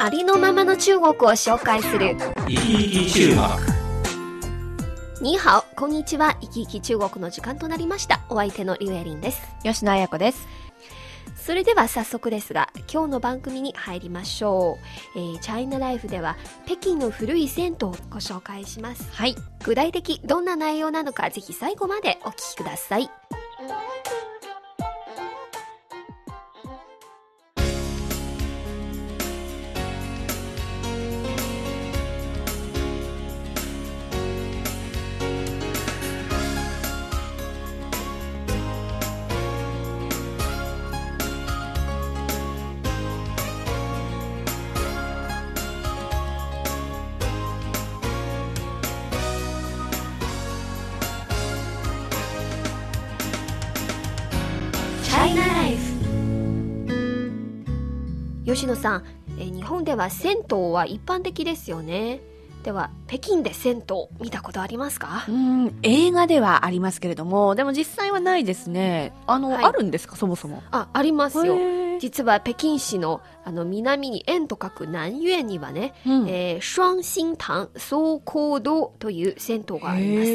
ありのままの中国を紹介する。生き生き中国にーハオ、こんにちは。生き生き中国の時間となりました。お相手のリュウエリンです。吉野彩子です。それでは早速ですが、今日の番組に入りましょう。えー、チャイナライフでは、北京の古い銭湯をご紹介します。はい。具体的どんな内容なのか、ぜひ最後までお聞きください。吉野さん、えー日本では銭湯は一般的ですよね。では、北京で銭湯見たことありますか？うん、映画ではありますけれども、でも実際はないですね。あの、はいあるんですか、そもそも。あ、ありますよ。実は北京市のあの南に円と書く南園にはね、うんえー、双心堂総光堂という銭湯があります。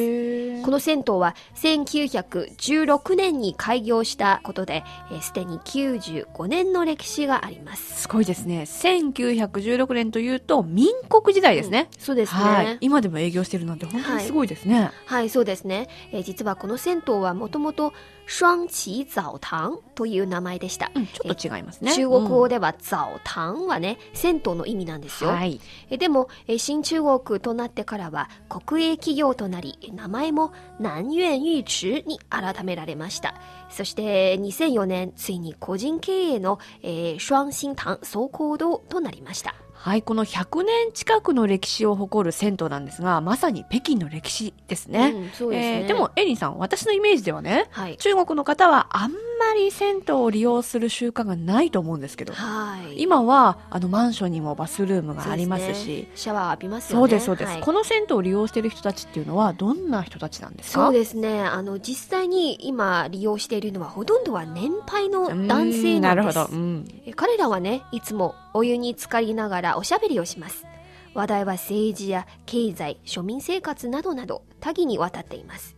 この銭湯は1916年に開業したことで、えーすでに95年の歴史があります。すごいですね。1916年というと、民国時代ですね。そうですね。ははいい。。今でも営業してるなんて本当にすごいですね。そうですね。えー実はこの銭湯はもともと双喜澡堂という名前でした。うん、ちょっと違いますね。中国語で、では澡堂はね、銭湯の意味なんですよ。はい。えでも、え新中国となってからは国営企業となり、名前も南苑浴池に改められました。そして2004年、ついに個人経営の、えー、双心堂総光堂となりました。はい、この100年近くの歴史を誇る銭湯なんですが、まさに北京の歴史ですね。うんですねえーでも、エリンさん、私のイメージではね、はい。中国の方はあんまり銭湯を利用する習慣がないと思うんですけど、はい。今はあのマンションにもバスルームがありますしねシャワー浴びますよね。そうですそうです、はいこの銭湯を利用している人たちっていうのはどんな人たちなんですか？そうですね。あの、実際に今利用しているのはほとんどは年配の男性なんです。なるほど、うん、え彼らはね、いつもお湯に浸かりながらおしゃべりをします。話題は政治や経済、庶民生活などなど多岐にわたっています。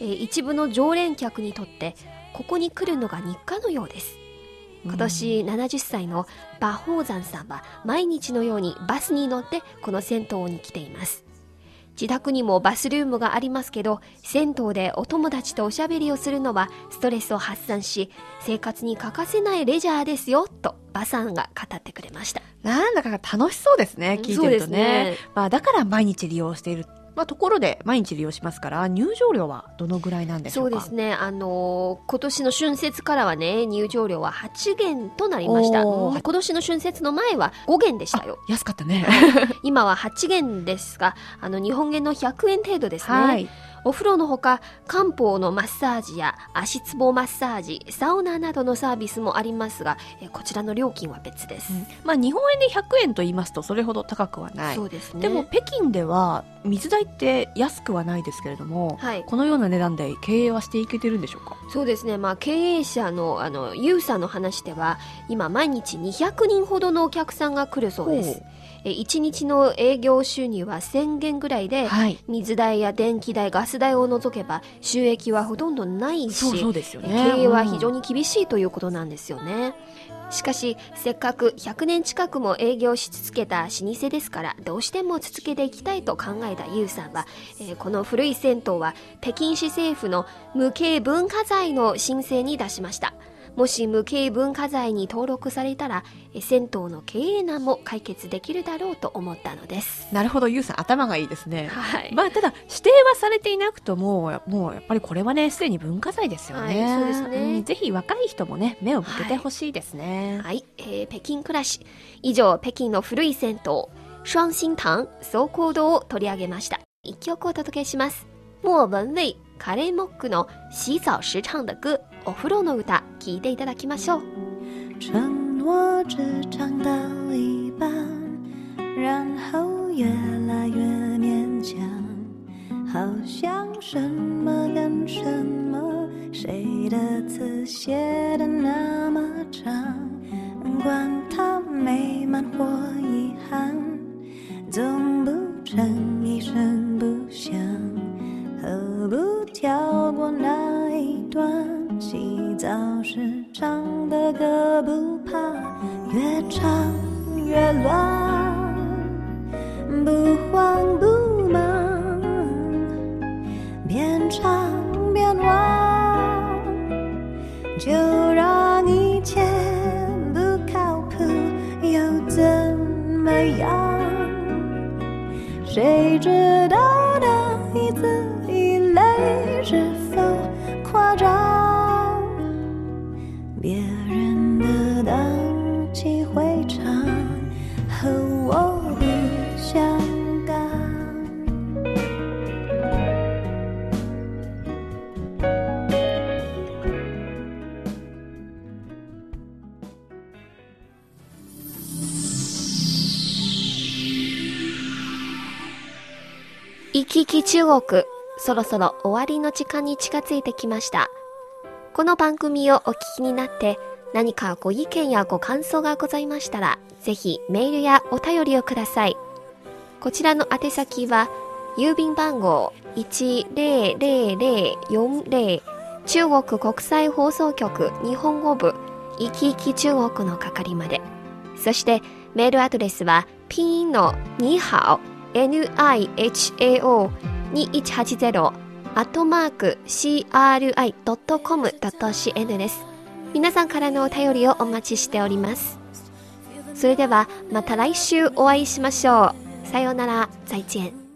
えー一部の常連客にとって、ここに来るのが日課のようです。今年70歳の馬宝山さんは毎日のようにバスに乗ってこの銭湯に来ています。自宅にもバスルームがありますけど、銭湯でお友達とおしゃべりをするのはストレスを発散し、生活に欠かせないレジャーですよ、と馬さんが語ってくれました。なんだか楽しそうですね聞いてるとねねまあ、だから毎日利用している、まあ、ところで毎日利用しますから入場料はどのぐらいなんでしょか？そううですね。あのー今年の春節からはね、入場料は8元となりました。今年の春節の前は5元でしたよ。安かったね今は8元ですが、あの、日本元の100円程度ですね。はいお風呂のほか、漢方のマッサージや足つぼマッサージ、サウナなどのサービスもありますが、えこちらの料金は別です。まあ、日本円で100円と言いますとそれほど高くはない。そうですね。でも北京では水代って安くはないですけれども、はい。このような値段で経営はしていけてるんでしょうか？そうですね、まあ、経営者のあのユウさんの話では今毎日200人ほどのお客さんが来るそうです1日の営業収入は1000元ぐらいで、はい水代や電気代ガス代を除けば収益はほとんどないしそうそうですよね経営は非常に厳しいということなんですよね。しかし、せっかく100年近くも営業し続けた老舗ですから、どうしても続けていきたいと考えたユウさんは、えーこの古い銭湯は北京市政府の無形文化財の申請に出しました。もし無形文化財に登録されたら、えー銭湯の経営難も解決できるだろうと思ったのです。なるほどゆうさん頭がいいですね。はい。まあただ指定はされていなくとももうやっぱりこれはねすでに文化財ですよね、はいそうですね。んぜひ若い人もね目を向けてほしいですね、はい、えー北京暮らし。以上、北京の古い銭湯、双心堂総行動を取り上げました。一曲お届けします。莫文蔚カレーモックの洗澡時唱的歌お風呂の歌聞いていただきましょう。承诺只唱到一半，然后越来越勉强，好像什么跟什么，谁的词写的那么长，管它美满或越唱越乱，不慌不忙，边唱边忘，就让一切不靠谱又怎么样？谁知道那一字一泪是否夸张？行き来中国そろそろ終わりの時間に近づいてきました。この番組をお聞きになって何かご意見やご感想がございましたらぜひメールやお便りをください。こちらの宛先は郵便番号100040中国国際放送局日本語部いきいき中国の係まで。そしてメールアドレスはピンのに好 nihao2180 アットマーク cri.com.cn です。皆さんからのお便りをお待ちしております。それではまた来週お会いしましょう。さようなら、再见。